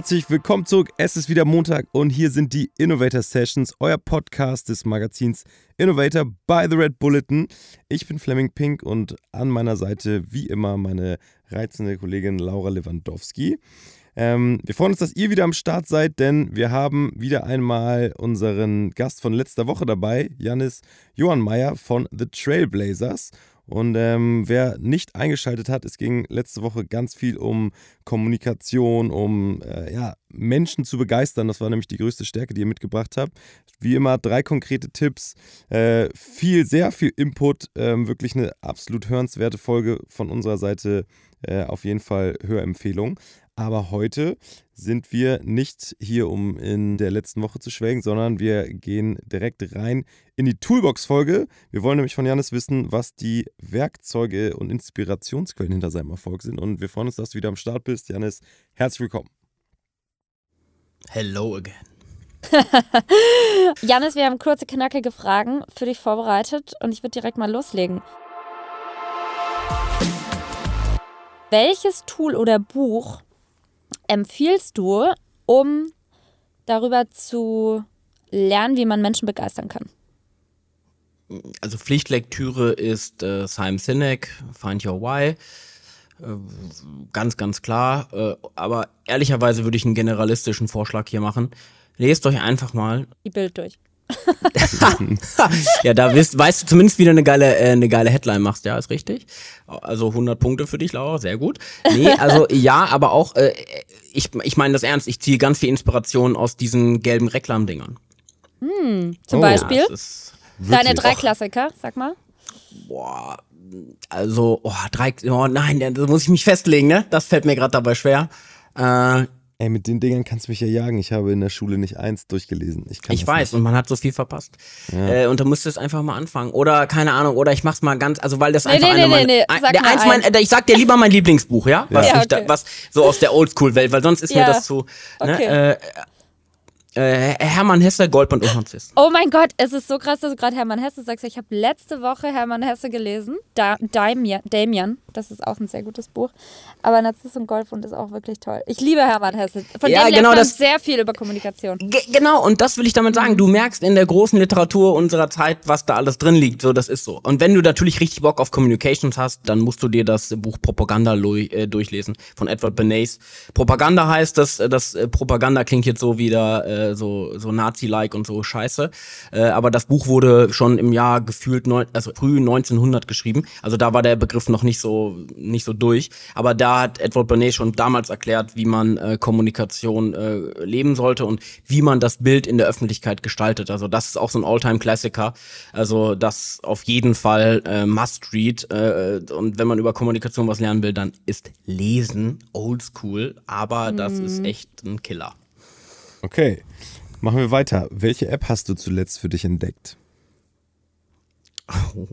Herzlich willkommen zurück. Es ist wieder Montag und hier sind die Innovator Sessions, euer Podcast des Magazins Innovator by The Red Bulletin. Ich bin Fleming Pink und an meiner Seite wie immer meine reizende Kollegin Laura Lewandowski. Ähm, wir freuen uns, dass ihr wieder am Start seid, denn wir haben wieder einmal unseren Gast von letzter Woche dabei, Janis Johann Meyer von The Trailblazers. Und ähm, wer nicht eingeschaltet hat, es ging letzte Woche ganz viel um Kommunikation, um äh, ja, Menschen zu begeistern. Das war nämlich die größte Stärke, die ihr mitgebracht habt. Wie immer drei konkrete Tipps, äh, viel, sehr viel Input, ähm, wirklich eine absolut hörenswerte Folge von unserer Seite. Äh, auf jeden Fall Hörempfehlung. Aber heute sind wir nicht hier, um in der letzten Woche zu schwelgen, sondern wir gehen direkt rein in die Toolbox-Folge. Wir wollen nämlich von Janis wissen, was die Werkzeuge und Inspirationsquellen hinter seinem Erfolg sind. Und wir freuen uns, dass du wieder am Start bist. Janis, herzlich willkommen. Hello again. Janis, wir haben kurze, knackige Fragen für dich vorbereitet und ich würde direkt mal loslegen. Welches Tool oder Buch empfiehlst du, um darüber zu lernen, wie man Menschen begeistern kann? Also Pflichtlektüre ist äh, Simon Sinek, Find Your Why. Äh, ganz, ganz klar. Äh, aber ehrlicherweise würde ich einen generalistischen Vorschlag hier machen. Lest euch einfach mal. Die Bild durch. ja, da weißt, weißt du zumindest, wie du eine geile, äh, eine geile Headline machst, ja, ist richtig. Also 100 Punkte für dich, Laura, sehr gut. Nee, also ja, aber auch, äh, ich, ich meine das ernst, ich ziehe ganz viel Inspiration aus diesen gelben Reklamdingern. Hm, zum oh, Beispiel? Ja, Deine drei Klassiker, sag mal. Boah, also, oh, drei, oh nein, da muss ich mich festlegen, ne? Das fällt mir gerade dabei schwer. Äh, Ey, mit den Dingern kannst du mich ja jagen. Ich habe in der Schule nicht eins durchgelesen. Ich, ich weiß, nicht. und man hat so viel verpasst. Ja. Äh, und da musst du es einfach mal anfangen. Oder, keine Ahnung, oder ich mach's mal ganz, also weil das nee, einfach nee, eine nee, nee, nee. der eins mein, Ich sag dir lieber mein Lieblingsbuch, ja? Was, ja, okay. da, was so aus der Oldschool-Welt, weil sonst ist ja. mir das zu. Ne? Okay. Äh, äh, Hermann Hesse, Goldband und Hesse. Oh mein Gott, es ist so krass, dass du gerade Hermann Hesse sagst. Ich habe letzte Woche Hermann Hesse gelesen. Da, Damian, Damian, das ist auch ein sehr gutes Buch. Aber Narziss und Goldbund ist auch wirklich toll. Ich liebe Hermann Hesse. Von ja, dem genau lernt man das, sehr viel über Kommunikation. Genau, und das will ich damit sagen. Du merkst in der großen Literatur unserer Zeit, was da alles drin liegt. So, das ist so. Und wenn du natürlich richtig Bock auf Communications hast, dann musst du dir das Buch Propaganda äh, durchlesen von Edward Bernays. Propaganda heißt, dass das äh, Propaganda klingt jetzt so wieder äh, so, so Nazi-like und so scheiße. Äh, aber das Buch wurde schon im Jahr gefühlt, neun, also früh 1900 geschrieben. Also da war der Begriff noch nicht so, nicht so durch. Aber da hat Edward Bernays schon damals erklärt, wie man äh, Kommunikation äh, leben sollte und wie man das Bild in der Öffentlichkeit gestaltet. Also das ist auch so ein Alltime-Klassiker. Also das auf jeden Fall äh, Must-Read. Äh, und wenn man über Kommunikation was lernen will, dann ist Lesen oldschool. Aber das mhm. ist echt ein Killer. Okay, machen wir weiter. Welche App hast du zuletzt für dich entdeckt?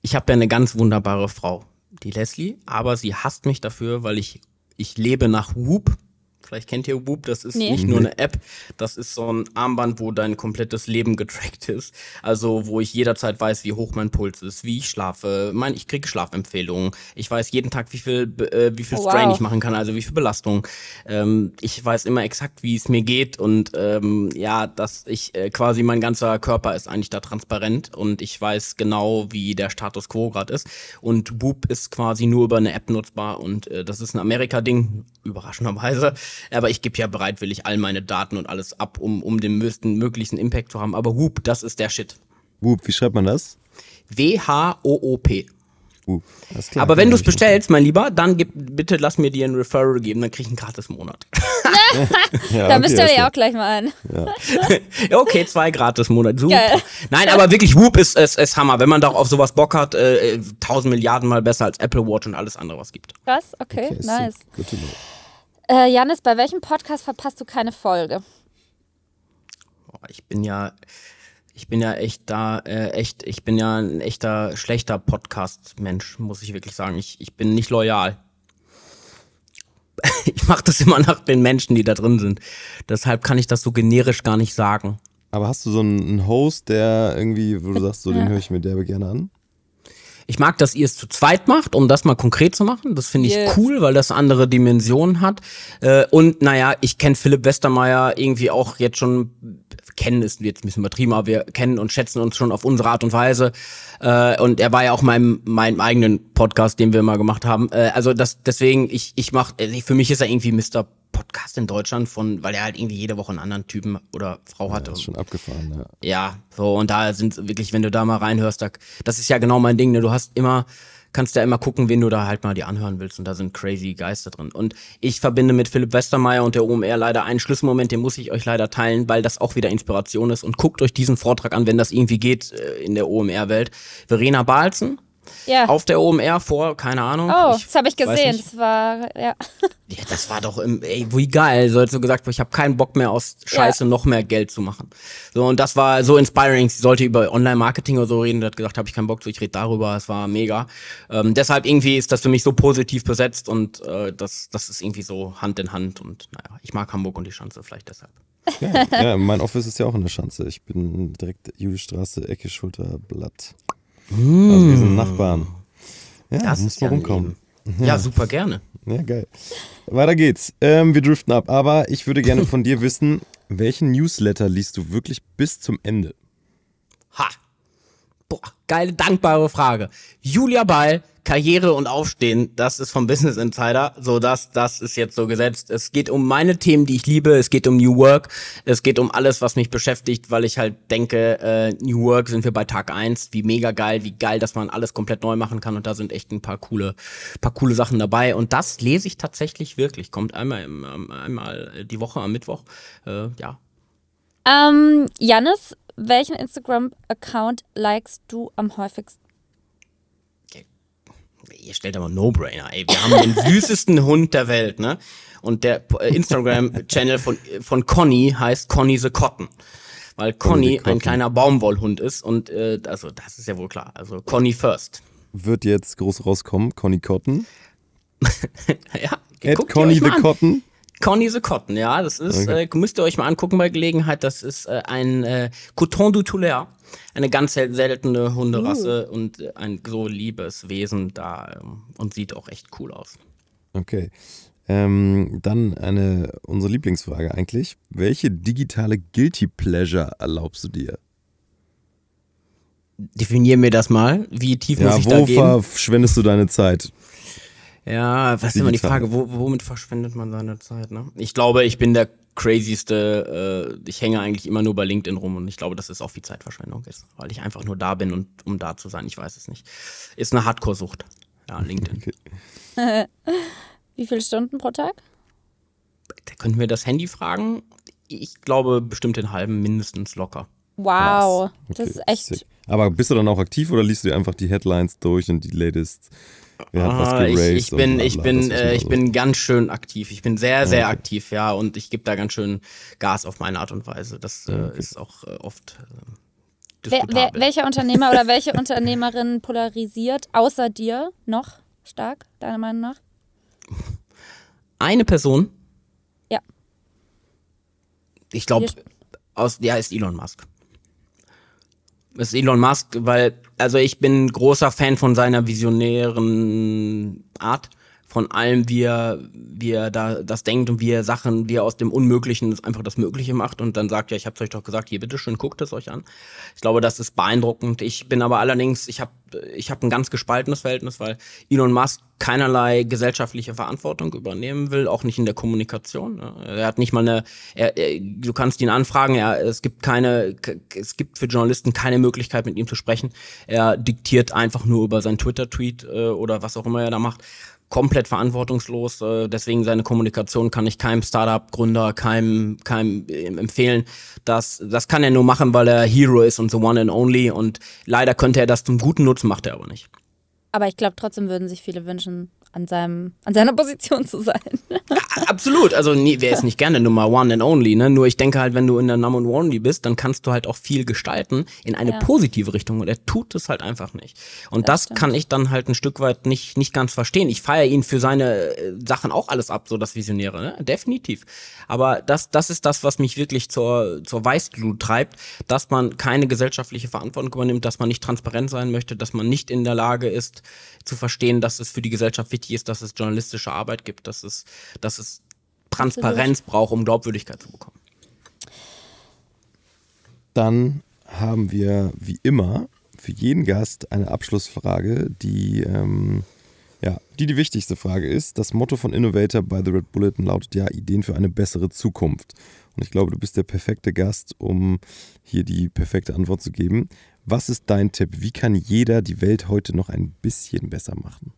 Ich habe ja eine ganz wunderbare Frau, die Leslie, aber sie hasst mich dafür, weil ich, ich lebe nach Whoop. Vielleicht kennt ihr Whoop, das ist nee. nicht nur eine App, das ist so ein Armband, wo dein komplettes Leben getrackt ist. Also, wo ich jederzeit weiß, wie hoch mein Puls ist, wie ich schlafe. Mein, ich kriege Schlafempfehlungen. Ich weiß jeden Tag, wie viel, äh, wie viel oh, Strain wow. ich machen kann, also wie viel Belastung. Ähm, ich weiß immer exakt, wie es mir geht und ähm, ja, dass ich äh, quasi mein ganzer Körper ist eigentlich da transparent und ich weiß genau, wie der Status quo gerade ist. Und Whoop ist quasi nur über eine App nutzbar und äh, das ist ein Amerika-Ding, überraschenderweise. Aber ich gebe ja bereitwillig all meine Daten und alles ab, um, um den möglichen, möglichsten Impact zu haben. Aber Whoop, das ist der Shit. Whoop, wie schreibt man das? W-H-O-O-P. Uh, Aber wenn du es bestellst, mein Lieber, dann gib, bitte lass mir dir ein Referral geben, dann krieg ich einen gratis Monat. ja, da bestelle ich auch gleich mal an. Ja. okay, zwei gratis Monate. Super. Geil. Nein, aber wirklich, Whoop ist, ist, ist Hammer. Wenn man doch auf sowas Bock hat, äh, tausend Milliarden mal besser als Apple Watch und alles andere, was gibt. Krass, okay, okay nice. Äh, Janis, bei welchem Podcast verpasst du keine Folge? Ich bin ja, ich bin ja echt da, äh, echt, ich bin ja ein echter schlechter Podcast-Mensch, muss ich wirklich sagen. Ich, ich bin nicht loyal. ich mache das immer nach den Menschen, die da drin sind. Deshalb kann ich das so generisch gar nicht sagen. Aber hast du so einen Host, der irgendwie, wo du sagst, so den höre ich mir derbe gerne an? Ich mag, dass ihr es zu zweit macht, um das mal konkret zu machen. Das finde ich yes. cool, weil das andere Dimensionen hat. Äh, und naja, ich kenne Philipp Westermeier irgendwie auch jetzt schon, kennen ist jetzt ein bisschen übertrieben, aber wir kennen und schätzen uns schon auf unsere Art und Weise. Äh, und er war ja auch meinem, meinem eigenen Podcast, den wir mal gemacht haben. Äh, also das, deswegen, ich, ich mach, äh, für mich ist er irgendwie Mr. Podcast in Deutschland von, weil er halt irgendwie jede Woche einen anderen Typen oder Frau hatte. Ja, ist schon abgefahren, ja. Ja, so, und da sind wirklich, wenn du da mal reinhörst, da, das ist ja genau mein Ding, ne? Du hast immer, kannst ja immer gucken, wen du da halt mal dir anhören willst. Und da sind crazy Geister drin. Und ich verbinde mit Philipp Westermeier und der OMR leider einen Schlüsselmoment, den muss ich euch leider teilen, weil das auch wieder Inspiration ist. Und guckt euch diesen Vortrag an, wenn das irgendwie geht äh, in der OMR-Welt. Verena Balzen, ja. auf der OMR vor, keine Ahnung. Oh, ich das habe ich gesehen. Das war, ja. Ja, das war doch, im, ey, wie geil. So hat so gesagt, ich habe keinen Bock mehr aus Scheiße ja. noch mehr Geld zu machen. So, und das war so inspiring. Sie sollte über Online-Marketing oder so reden. Die hat gesagt, habe ich keinen Bock zu, ich rede darüber. Es war mega. Ähm, deshalb irgendwie ist das für mich so positiv besetzt und äh, das, das ist irgendwie so Hand in Hand. Und naja, ich mag Hamburg und die Schanze vielleicht deshalb. Ja, ja, mein Office ist ja auch in der Schanze. Ich bin direkt Judithstraße, Ecke, Schulterblatt. Mm. Also wir sind Nachbarn. Ja, das muss mal rumkommen. Ja. ja, super gerne. Ja, geil. Weiter geht's. Ähm, wir driften ab, aber ich würde gerne von dir wissen, welchen Newsletter liest du wirklich bis zum Ende? Ha! Boah, geile, dankbare Frage. Julia Ball, Karriere und Aufstehen, das ist vom Business Insider. So, das, das ist jetzt so gesetzt. Es geht um meine Themen, die ich liebe. Es geht um New Work. Es geht um alles, was mich beschäftigt, weil ich halt denke, äh, New Work sind wir bei Tag eins. Wie mega geil, wie geil, dass man alles komplett neu machen kann. Und da sind echt ein paar coole, paar coole Sachen dabei. Und das lese ich tatsächlich wirklich. Kommt einmal, im, einmal die Woche am Mittwoch. Äh, ja. Ähm, Janis, welchen Instagram-Account likest du am häufigsten? ihr stellt aber No-Brainer, ey. Wir haben den süßesten Hund der Welt, ne? Und der äh, Instagram-Channel von, von Conny heißt Conny the Cotton. Weil Conny ein kleiner Baumwollhund ist und äh, also das ist ja wohl klar. Also Conny first. Wird jetzt groß rauskommen, Conny Cotton. ja, At Conny the Cotton. Conny the Cotton, ja, das ist, okay. äh, müsst ihr euch mal angucken bei Gelegenheit, das ist äh, ein äh, Coton du Toulaire eine ganz seltene Hunderasse uh. und ein so liebes Wesen da ähm, und sieht auch echt cool aus. Okay. Ähm, dann eine unsere Lieblingsfrage eigentlich. Welche digitale Guilty Pleasure erlaubst du dir? Definier mir das mal. Wie tief ja, muss ich da gehen? Wo verschwendest du deine Zeit? Ja, was ist immer die Frage, wo, womit verschwendet man seine Zeit? Ne? Ich glaube, ich bin der crazyste, äh, ich hänge eigentlich immer nur bei LinkedIn rum und ich glaube, dass es auch viel Zeitverschwendung ist, weil ich einfach nur da bin und um da zu sein, ich weiß es nicht. Ist eine Hardcore-Sucht. Ja, LinkedIn. Okay. Wie viele Stunden pro Tag? Da könnten wir das Handy fragen. Ich glaube, bestimmt den halben mindestens locker. Wow, okay. das ist echt. Sick. Aber bist du dann auch aktiv oder liest du dir einfach die Headlines durch und die latest Wer hat was ah, ich, ich bin, ich bin, äh, ich bin ganz schön aktiv. Ich bin sehr, sehr okay. aktiv, ja, und ich gebe da ganz schön Gas auf meine Art und Weise. Das äh, okay. ist auch äh, oft. Äh, wer, wer, welcher Unternehmer oder welche Unternehmerin polarisiert außer dir noch stark, deiner Meinung nach? Eine Person. Ja. Ich glaube, aus, ja, ist Elon Musk ist Elon Musk, weil, also ich bin großer Fan von seiner visionären Art von allem, wie er, wie er da das denkt und wie er Sachen, wie er aus dem Unmöglichen einfach das Mögliche macht und dann sagt, ja, ich hab's euch doch gesagt, hier bitteschön, guckt es euch an. Ich glaube, das ist beeindruckend. Ich bin aber allerdings, ich habe ich hab ein ganz gespaltenes Verhältnis, weil Elon Musk keinerlei gesellschaftliche Verantwortung übernehmen will, auch nicht in der Kommunikation. Er hat nicht mal eine, er, er, du kannst ihn anfragen, er, es gibt keine, es gibt für Journalisten keine Möglichkeit, mit ihm zu sprechen. Er diktiert einfach nur über seinen Twitter-Tweet äh, oder was auch immer er da macht komplett verantwortungslos. Äh, deswegen seine Kommunikation kann ich keinem Startup-Gründer, keinem, keinem äh, empfehlen. Das, das kann er nur machen, weil er Hero ist und the one and only. Und leider könnte er das zum guten Nutzen, macht er aber nicht. Aber ich glaube, trotzdem würden sich viele wünschen, an, seinem, an seiner Position zu sein. Absolut. Also nee, wer ist nicht gerne Nummer One and Only, ne? Nur ich denke halt, wenn du in der Number One Only bist, dann kannst du halt auch viel gestalten in eine ja. positive Richtung. Und er tut es halt einfach nicht. Und das, das kann ich dann halt ein Stück weit nicht, nicht ganz verstehen. Ich feiere ihn für seine äh, Sachen auch alles ab, so das Visionäre, ne? Definitiv. Aber das, das ist das, was mich wirklich zur, zur Weißglut treibt, dass man keine gesellschaftliche Verantwortung übernimmt, dass man nicht transparent sein möchte, dass man nicht in der Lage ist, zu verstehen, dass es für die Gesellschaft wichtig ist, dass es journalistische Arbeit gibt, dass es, dass es Transparenz braucht, um Glaubwürdigkeit zu bekommen. Dann haben wir wie immer für jeden Gast eine Abschlussfrage, die, ähm, ja, die die wichtigste Frage ist. Das Motto von Innovator bei The Red Bulletin lautet ja Ideen für eine bessere Zukunft. Und ich glaube, du bist der perfekte Gast, um hier die perfekte Antwort zu geben. Was ist dein Tipp? Wie kann jeder die Welt heute noch ein bisschen besser machen?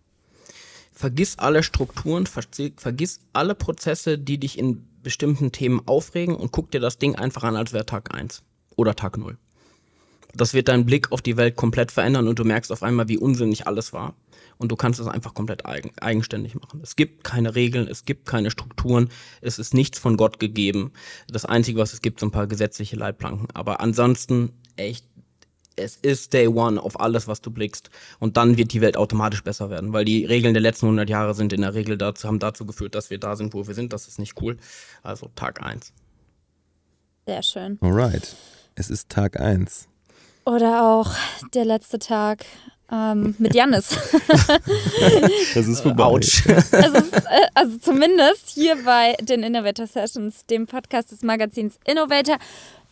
Vergiss alle Strukturen, vergiss alle Prozesse, die dich in bestimmten Themen aufregen und guck dir das Ding einfach an, als wäre Tag 1 oder Tag 0. Das wird deinen Blick auf die Welt komplett verändern und du merkst auf einmal, wie unsinnig alles war. Und du kannst es einfach komplett eigen, eigenständig machen. Es gibt keine Regeln, es gibt keine Strukturen, es ist nichts von Gott gegeben. Das Einzige, was es gibt, sind ein paar gesetzliche Leitplanken. Aber ansonsten echt es ist Day One auf alles, was du blickst. Und dann wird die Welt automatisch besser werden, weil die Regeln der letzten 100 Jahre sind in der Regel dazu, haben dazu geführt, dass wir da sind, wo wir sind. Das ist nicht cool. Also Tag 1. Sehr schön. Alright. Es ist Tag 1. Oder auch der letzte Tag ähm, mit Jannis. das ist vorbei. Autsch. Äh, also zumindest hier bei den Innovator Sessions, dem Podcast des Magazins Innovator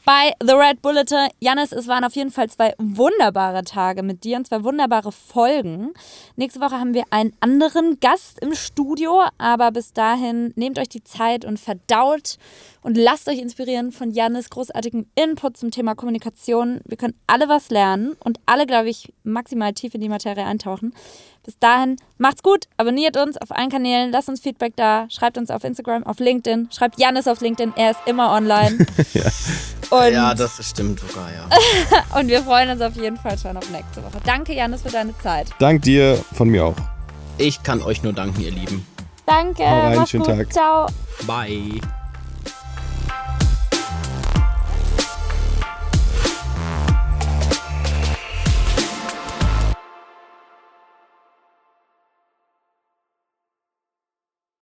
bei The Red Bulletin. Janis, es waren auf jeden Fall zwei wunderbare Tage mit dir und zwei wunderbare Folgen. Nächste Woche haben wir einen anderen Gast im Studio, aber bis dahin nehmt euch die Zeit und verdaut und lasst euch inspirieren von Janis großartigem Input zum Thema Kommunikation. Wir können alle was lernen und alle, glaube ich, maximal tief in die Materie eintauchen. Bis dahin, macht's gut, abonniert uns auf allen Kanälen, lasst uns Feedback da, schreibt uns auf Instagram, auf LinkedIn, schreibt Janis auf LinkedIn, er ist immer online. ja. Und ja, das stimmt sogar, ja. und wir freuen uns auf jeden Fall schon auf nächste Woche. Danke, Janis, für deine Zeit. Dank dir, von mir auch. Ich kann euch nur danken, ihr Lieben. Danke. Hau rein, schönen gut. Tag. Ciao. Bye.